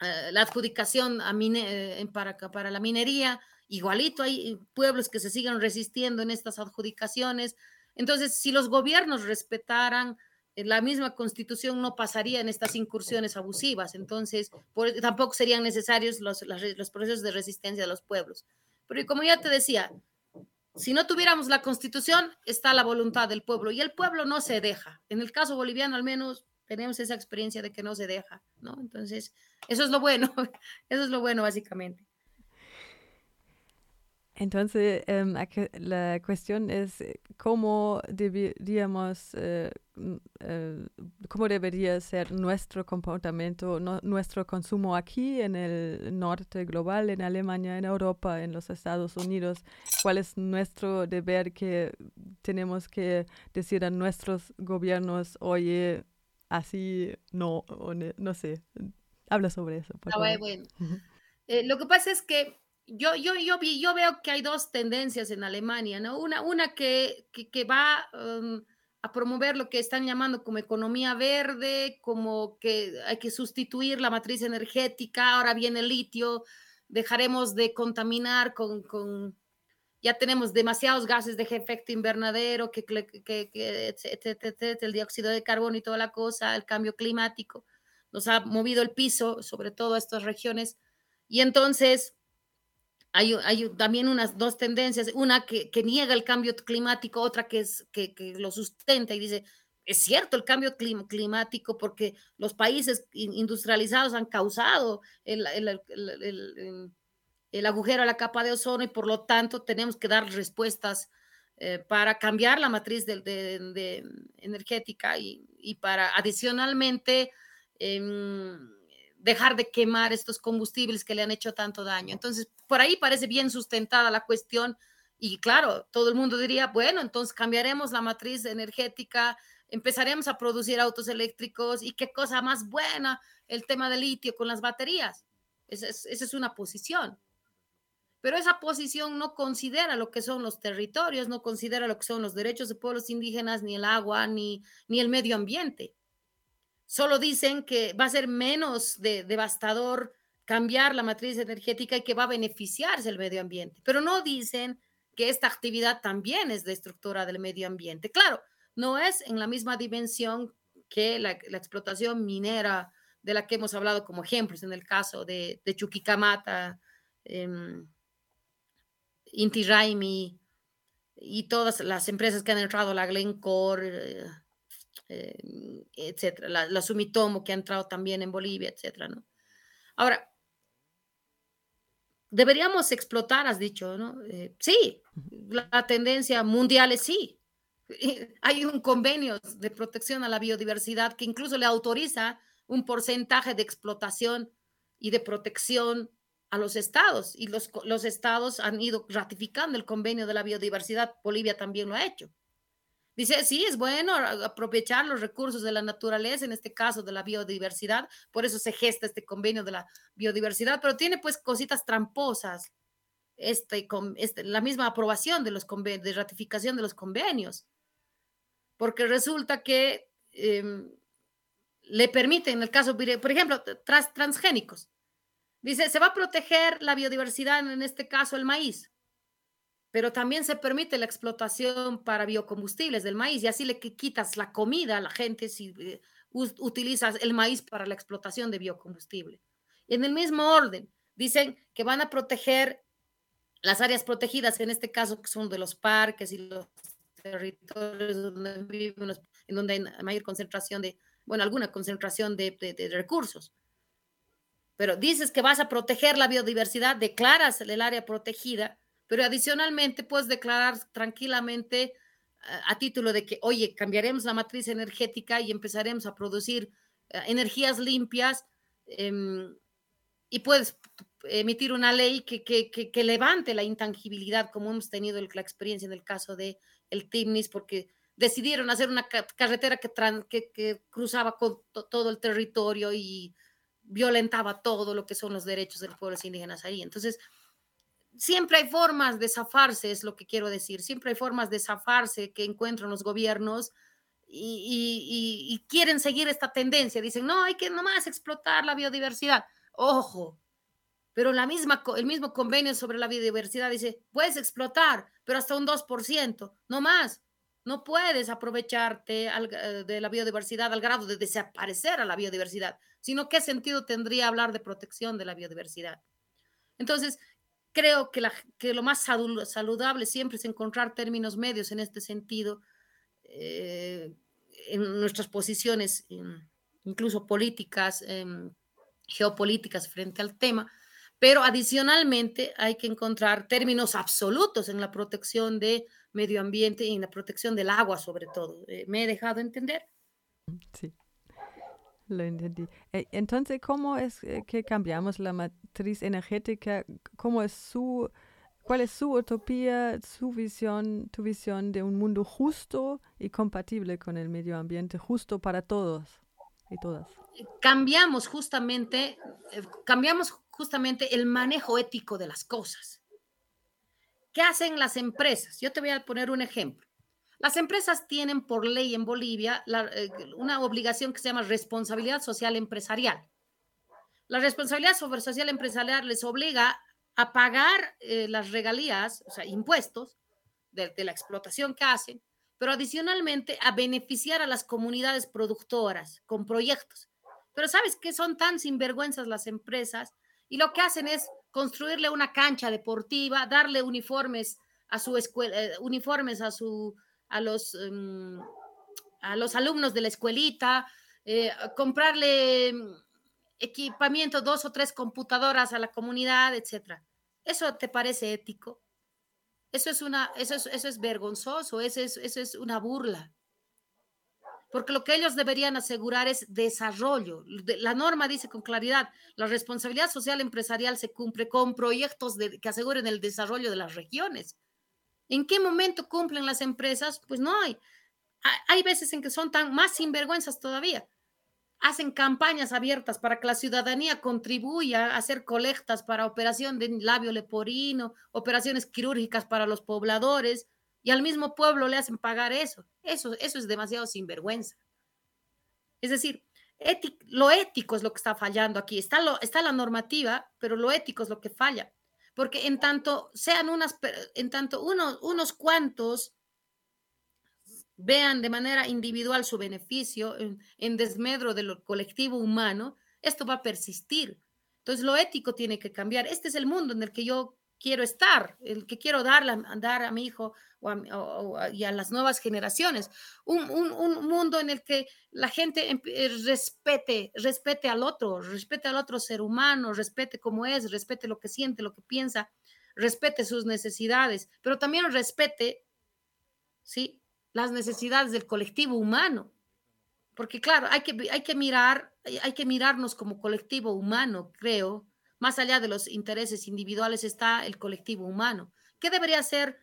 eh, la adjudicación a eh, para, para la minería. Igualito hay pueblos que se siguen resistiendo en estas adjudicaciones. Entonces, si los gobiernos respetaran eh, la misma constitución, no pasaría en estas incursiones abusivas. Entonces, tampoco serían necesarios los, los procesos de resistencia de los pueblos. Pero como ya te decía, si no tuviéramos la constitución, está la voluntad del pueblo y el pueblo no se deja. En el caso boliviano, al menos, tenemos esa experiencia de que no se deja, ¿no? Entonces, eso es lo bueno, eso es lo bueno básicamente. Entonces, em, la cuestión es eh, cómo deberíamos, eh, eh, cómo debería ser nuestro comportamiento, nuestro consumo aquí en el norte global, en Alemania, en Europa, en los Estados Unidos. ¿Cuál es nuestro deber que tenemos que decir a nuestros gobiernos, oye, así no, no, sé. Habla sobre eso. Ah, bueno. Eh, lo que pasa es que yo, yo, yo, yo veo que hay dos tendencias en Alemania, ¿no? Una, una que, que, va um, a promover lo que están llamando como economía verde, como que hay que sustituir la matriz energética, ahora viene el litio, dejaremos de contaminar con, con ya tenemos demasiados gases de efecto invernadero, que, el dióxido de carbono y toda la cosa, el cambio climático, nos ha movido el piso, sobre todo a estas regiones. Y entonces hay, hay también unas dos tendencias, una que, niega el cambio climático, otra que, es, que, lo sustenta y dice, es cierto el cambio climático porque los países industrializados han causado el, el agujero a la capa de ozono y por lo tanto tenemos que dar respuestas eh, para cambiar la matriz de, energética y, para adicionalmente em, dejar de quemar estos combustibles que le han hecho tanto daño. Entonces, por ahí parece bien sustentada la cuestión y claro, todo el mundo diría, bueno, entonces cambiaremos la matriz energética, empezaremos a producir autos eléctricos y qué cosa más buena el tema del litio con las baterías esa es, una posición. Pero esa posición no considera lo que son los territorios, no considera lo que son los derechos de pueblos indígenas, ni el agua, ni, ni el medio ambiente. Solo dicen que va a ser menos devastador cambiar la matriz energética y que va a beneficiarse el medio ambiente. Pero no dicen que esta actividad también es destructora del medio ambiente. Claro, no es en la misma dimensión que la, explotación minera de la que hemos hablado como ejemplos en el caso de, de Chuquicamata, eh, Inti Raimi y todas las empresas que han entrado, la Glencore, eh, eh, etcétera, la, Sumitomo que ha entrado también en Bolivia, etcétera, ¿no? Ahora, deberíamos explotar, has dicho, ¿no? Eh, sí, la, tendencia mundial es sí. Hay un convenio de protección a la biodiversidad que incluso le autoriza un porcentaje de explotación y de protección a los estados y los, los estados han ido ratificando el convenio de la biodiversidad. Bolivia también lo ha hecho. Dice, sí, es bueno aprovechar los recursos de la naturaleza, en este caso de la biodiversidad, por eso se gesta este convenio de la biodiversidad, pero tiene pues cositas tramposas, este, este, la misma aprobación de los de ratificación de los convenios, porque resulta que em, le permite, en el caso, por ejemplo, transgénicos, dice, se va a proteger la biodiversidad, en este caso el maíz, pero también se permite la explotación para biocombustibles del maíz y así le quitas la comida a la gente si eh, utilizas el maíz para la explotación de biocombustible. En el mismo orden, dicen que van a proteger las áreas protegidas, en este caso son de los parques y los territorios donde viven, en donde hay mayor concentración de, bueno, alguna concentración de recursos. Pero dices que vas a proteger la biodiversidad, declaras el área protegida, pero adicionalmente puedes declarar tranquilamente eh, a, título de que, oye, cambiaremos la matriz energética y empezaremos a producir eh, energías limpias em, y puedes emitir una ley que, que, que, levante la intangibilidad, como hemos tenido la experiencia en el caso de el TIMNIS, porque decidieron hacer una carretera que, que, cruzaba con todo el territorio y violentaba todo lo que son los derechos de los pueblos indígenas ahí. Entonces, siempre hay formas de zafarse, es lo que quiero decir, siempre hay formas de zafarse que encuentran los gobiernos y, quieren seguir esta tendencia. Dicen, no, hay que nomás explotar la biodiversidad. Ojo, pero la misma, el mismo convenio sobre la biodiversidad dice, puedes explotar, pero hasta un 2%, no más. No puedes aprovecharte eh, de la biodiversidad al grado de desaparecer a la biodiversidad, sino qué sentido tendría hablar de protección de la biodiversidad. Entonces, creo que, la, que lo más saludable siempre es encontrar términos medios en este sentido, eh, en nuestras posiciones, incluso políticas, em, geopolíticas frente al tema, pero adicionalmente hay que encontrar términos absolutos en la protección de medio ambiente y en la protección del agua sobre todo. Eh, ¿Me he dejado entender? Sí. Lo entendí. Eh, entonces, ¿cómo es eh, que cambiamos la matriz energética? ¿Cómo es su, cuál es su utopía, su visión, tu visión de un mundo justo y compatible con el medio ambiente, justo para todos y todas? Cambiamos justamente, eh, cambiamos justamente el manejo ético de las cosas. ¿Qué hacen las empresas? Yo te voy a poner un ejemplo. Las empresas tienen por ley en Bolivia eh, una obligación que se llama responsabilidad social empresarial. La responsabilidad social empresarial les obliga a pagar eh, las regalías, o sea, impuestos de, la explotación que hacen, pero adicionalmente a beneficiar a las comunidades productoras con proyectos. Pero sabes que son tan sinvergüenzas las empresas y lo que hacen es construirle una cancha deportiva, darle uniformes a su escuela, eh, uniformes a su a los, em, a los alumnos de la escuelita, eh, comprarle mm, equipamiento, dos o tres computadoras a la comunidad, etcétera. ¿Eso te parece ético? Eso es, una, eso es, eso es vergonzoso, eso es, eso es una burla. Porque lo que ellos deberían asegurar es desarrollo. La norma dice con claridad, la responsabilidad social empresarial se cumple con proyectos que aseguren el desarrollo de las regiones. ¿En qué momento cumplen las empresas? Pues no hay. Hay veces en que son tan más sinvergüenzas todavía. hacen campañas abiertas para que la ciudadanía contribuya a hacer colectas para operación de labio leporino, operaciones quirúrgicas para los pobladores, y al mismo pueblo le hacen pagar eso. Eso, eso es demasiado sinvergüenza. Es decir, lo ético es lo que está fallando aquí. Está, lo, está la normativa, pero lo ético es lo que falla. Porque en tanto sean unas, en tanto unos, unos cuantos vean de manera individual su beneficio en, desmedro del colectivo humano, esto va a persistir. Entonces lo ético tiene que cambiar. Este es el mundo en el que yo quiero estar, el que quiero dar, dar a mi hijo o y a las nuevas generaciones. Un, un, mundo en el que la gente eh, respete, respete al otro, respete al otro ser humano, respete cómo es, respete lo que siente, lo que piensa, respete sus necesidades, pero también respete, ¿sí? las necesidades del colectivo humano. Porque claro, hay que, hay que mirar, hay que mirarnos como colectivo humano, creo. Más allá de los intereses individuales está el colectivo humano. ¿Qué debería hacer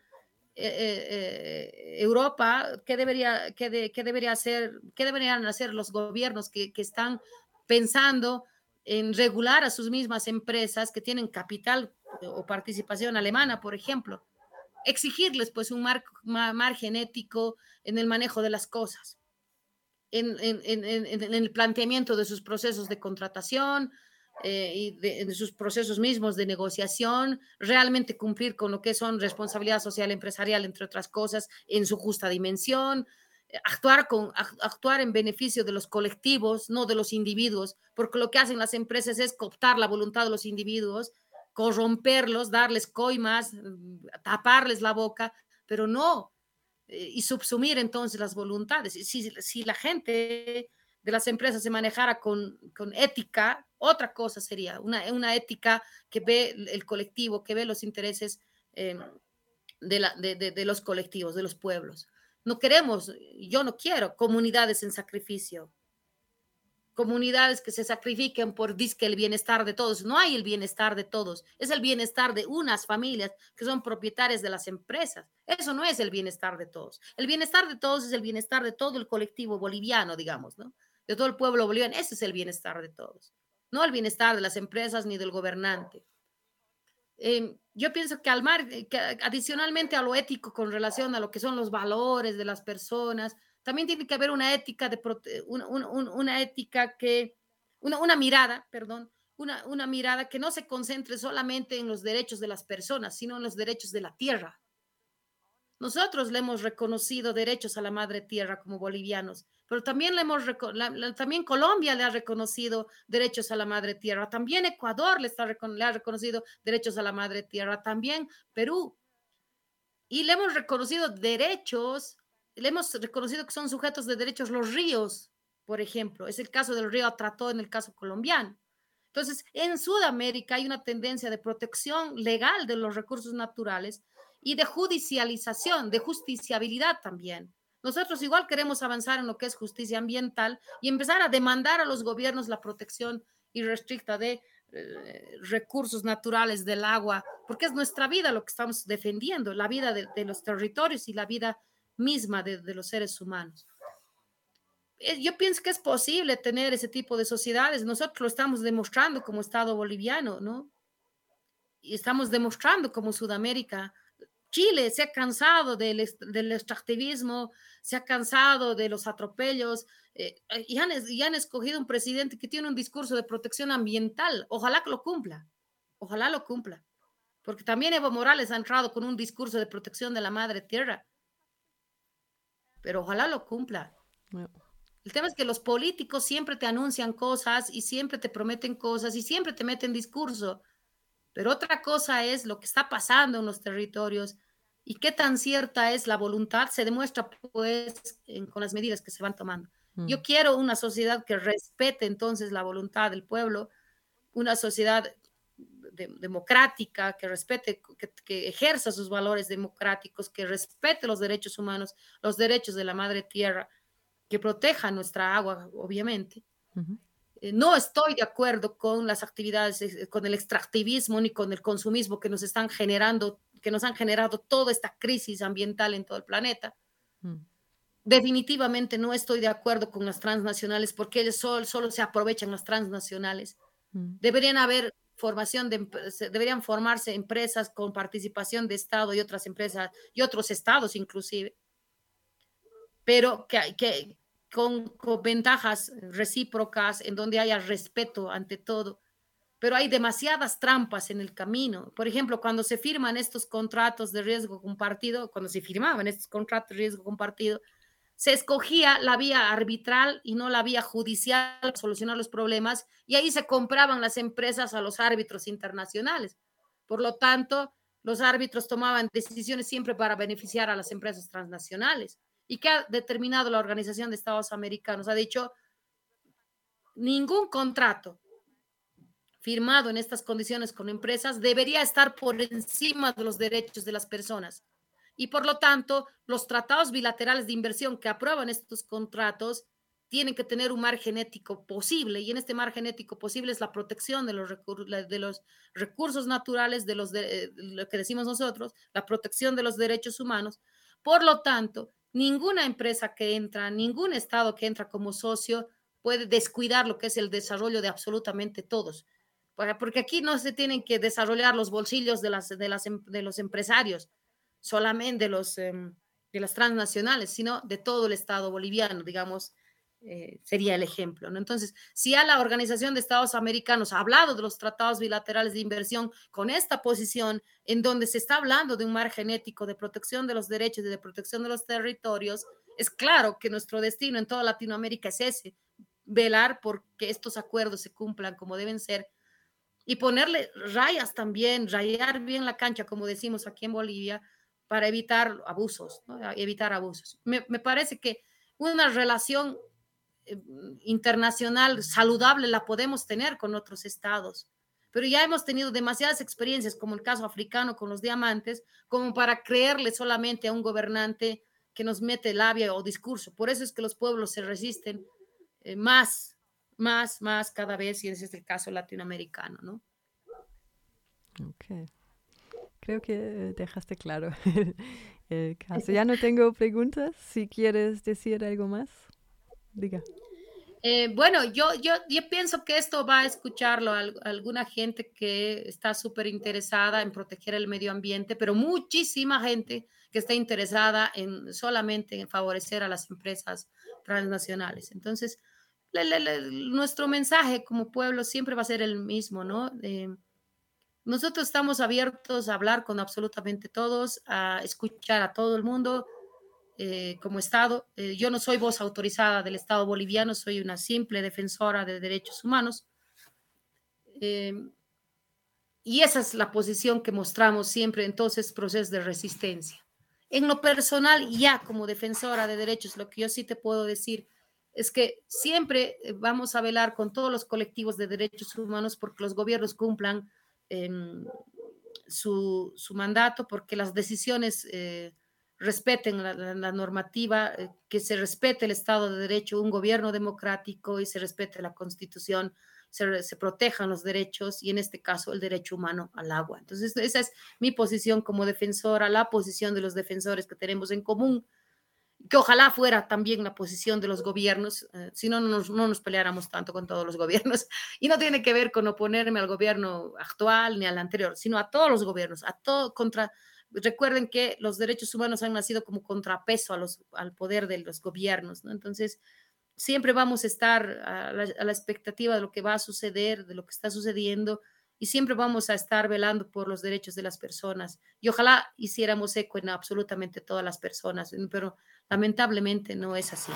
eh, eh, eh, Europa? ¿Qué debería, qué, debería hacer, qué deberían hacer los gobiernos que, están pensando en regular a sus mismas empresas que tienen capital o participación alemana, por ejemplo? exigirles pues un margen ético en el manejo de las cosas, en, el planteamiento de sus procesos de contratación eh, y de, sus procesos mismos de negociación, realmente cumplir con lo que son responsabilidad social empresarial, entre otras cosas, en su justa dimensión, eh, actuar, con, actuar en beneficio de los colectivos, no de los individuos, porque lo que hacen las empresas es cooptar la voluntad de los individuos corromperlos, darles coimas, mm, taparles la boca, pero no, eh, y subsumir entonces las voluntades. Si, si la gente de las empresas se manejara con, con ética, otra cosa sería, una, una, ética que ve el colectivo, que ve los intereses eh, de, la, de, de los colectivos, de los pueblos. No queremos, yo no quiero comunidades en sacrificio, comunidades que se sacrifiquen por disque el bienestar de todos. No hay el bienestar de todos, es el bienestar de unas familias que son propietarias de las empresas. Eso no es el bienestar de todos. El bienestar de todos es el bienestar de todo el colectivo boliviano, digamos, ¿no? De todo el pueblo boliviano. Ese es el bienestar de todos, no el bienestar de las empresas ni del gobernante. Em, yo pienso que al mar, que adicionalmente a lo ético con relación a lo que son los valores de las personas, también tiene que haber una ética, de una, una, ética que, una, una, mirada, perdón, una, una mirada que no se concentre solamente en los derechos de las personas, sino en los derechos de la tierra. Nosotros le hemos reconocido derechos a la madre tierra como bolivianos, pero también, le hemos, también Colombia le ha reconocido derechos a la madre tierra, también Ecuador le, está, le ha reconocido derechos a la madre tierra, también Perú. Y le hemos reconocido derechos le hemos reconocido que son sujetos de derechos los ríos, por ejemplo. Es el caso del río Atrató en el caso colombiano. Entonces, en Sudamérica hay una tendencia de protección legal de los recursos naturales y de judicialización, de justiciabilidad también. Nosotros igual queremos avanzar en lo que es justicia ambiental y empezar a demandar a los gobiernos la protección irrestricta de eh, recursos naturales del agua, porque es nuestra vida lo que estamos defendiendo, la vida de, de los territorios y la vida misma de, los seres humanos. Eh, yo pienso que es posible tener ese tipo de sociedades. Nosotros lo estamos demostrando como Estado boliviano, ¿no? Y estamos demostrando como Sudamérica. Chile se ha cansado del, extractivismo, se ha cansado de los atropellos eh, y, han, y han escogido un presidente que tiene un discurso de protección ambiental. Ojalá que lo cumpla, ojalá lo cumpla. Porque también Evo Morales ha entrado con un discurso de protección de la madre tierra pero ojalá lo cumpla. El tema es que los políticos siempre te anuncian cosas y siempre te prometen cosas y siempre te meten discurso. Pero otra cosa es lo que está pasando en los territorios y qué tan cierta es la voluntad se demuestra pues con las medidas que se van tomando. Yo mm. quiero una sociedad que respete entonces la voluntad del pueblo, una sociedad democrática, que respete, que, ejerza sus valores democráticos, que respete los derechos humanos, los derechos de la madre tierra, que proteja nuestra agua, obviamente. No estoy de acuerdo con las actividades, eh, con el extractivismo ni con el consumismo que nos están generando, que nos han generado toda esta crisis ambiental en todo el planeta. Mm. definitivamente no estoy de acuerdo con las transnacionales porque ellos solo, solo se aprovechan las transnacionales. Mm. Deberían haber formación de, deberían formarse empresas con participación de Estado y otras empresas y otros estados inclusive, pero que, que con, ventajas recíprocas en donde haya respeto ante todo. Pero hay demasiadas trampas en el camino. Por ejemplo, cuando se firman estos contratos de riesgo compartido, cuando se firmaban estos contratos de riesgo compartido, se escogía la vía arbitral y no la vía judicial para solucionar los problemas y ahí se compraban las empresas a los árbitros internacionales. Por lo tanto, los árbitros tomaban decisiones siempre para beneficiar a las empresas transnacionales. ¿Y qué ha determinado la Organización de Estados Americanos? Ha dicho, ningún contrato firmado en estas condiciones con empresas debería estar por encima de los derechos de las personas y por lo tanto los tratados bilaterales de inversión que aprueban estos contratos tienen que tener un margen ético posible y en este margen ético posible es la protección de los, de los recursos naturales, de, los de, lo que decimos nosotros, la protección de los derechos humanos. Por lo tanto, ninguna empresa que entra, ningún Estado que entra como socio puede descuidar lo que es el desarrollo de absolutamente todos. Porque aquí no se tienen que desarrollar los bolsillos de, las, de, las, em, de los empresarios, solamente de, los, em, de las transnacionales, sino de todo el Estado boliviano, digamos, eh, sería el ejemplo. ¿no? Entonces, si a la Organización de Estados Americanos ha hablado de los tratados bilaterales de inversión con esta posición en donde se está hablando de un margen ético de protección de los derechos y de protección de los territorios, es claro que nuestro destino en toda Latinoamérica es ese, velar por que estos acuerdos se cumplan como deben ser y ponerle rayas también, rayar bien la cancha, como decimos aquí en Bolivia, para evitar abusos, evitar abusos. Me, parece que una relación internacional saludable la podemos tener con otros estados, pero ya hemos tenido demasiadas experiencias, como el caso africano con los diamantes, como para creerle solamente a un gobernante que nos mete labia o discurso. Por eso es que los pueblos se resisten eh, más, más, más cada vez, y ese es el caso latinoamericano, ¿no? Ok. Creo que dejaste claro el caso. Ya no tengo preguntas. Si quieres decir algo más, Eh, bueno, yo, yo, pienso que esto va a escucharlo alguna gente que está súper interesada en proteger el medio ambiente, pero muchísima gente que está interesada en solamente en favorecer a las empresas transnacionales. Entonces, nuestro mensaje como pueblo siempre va a ser el mismo, ¿no? Nosotros estamos abiertos a hablar con absolutamente todos, a escuchar a todo el mundo eh, como Estado. Eh, yo no soy voz autorizada del Estado boliviano, soy una simple defensora de derechos humanos. Eh, y esa es la posición que mostramos siempre en todos estos procesos de resistencia. En lo personal, ya como defensora de derechos, lo que yo sí te puedo decir es que siempre vamos a velar con todos los colectivos de derechos humanos porque los gobiernos cumplan Em, su, mandato, porque las decisiones respeten la, normativa, eh, que se respete el Estado de Derecho, un gobierno democrático y se respete la Constitución, se, se, protejan los derechos y en este caso el derecho humano al agua. Entonces, esa es mi posición como defensora, la posición de los defensores que tenemos en común que ojalá fuera también la posición de los gobiernos, eh, si no nos, no nos peleáramos tanto con todos los gobiernos. Y no tiene que ver con oponerme al gobierno actual ni al anterior, sino a todos los gobiernos, a todo contra. Recuerden que los derechos humanos han nacido como contrapeso a los, al poder de los gobiernos, ¿no? Entonces, siempre vamos a estar a la expectativa de lo que va a suceder, de lo que está sucediendo, y siempre vamos a estar velando por los derechos de las personas. Y ojalá hiciéramos eco en absolutamente todas las personas, pero lamentablemente no es así.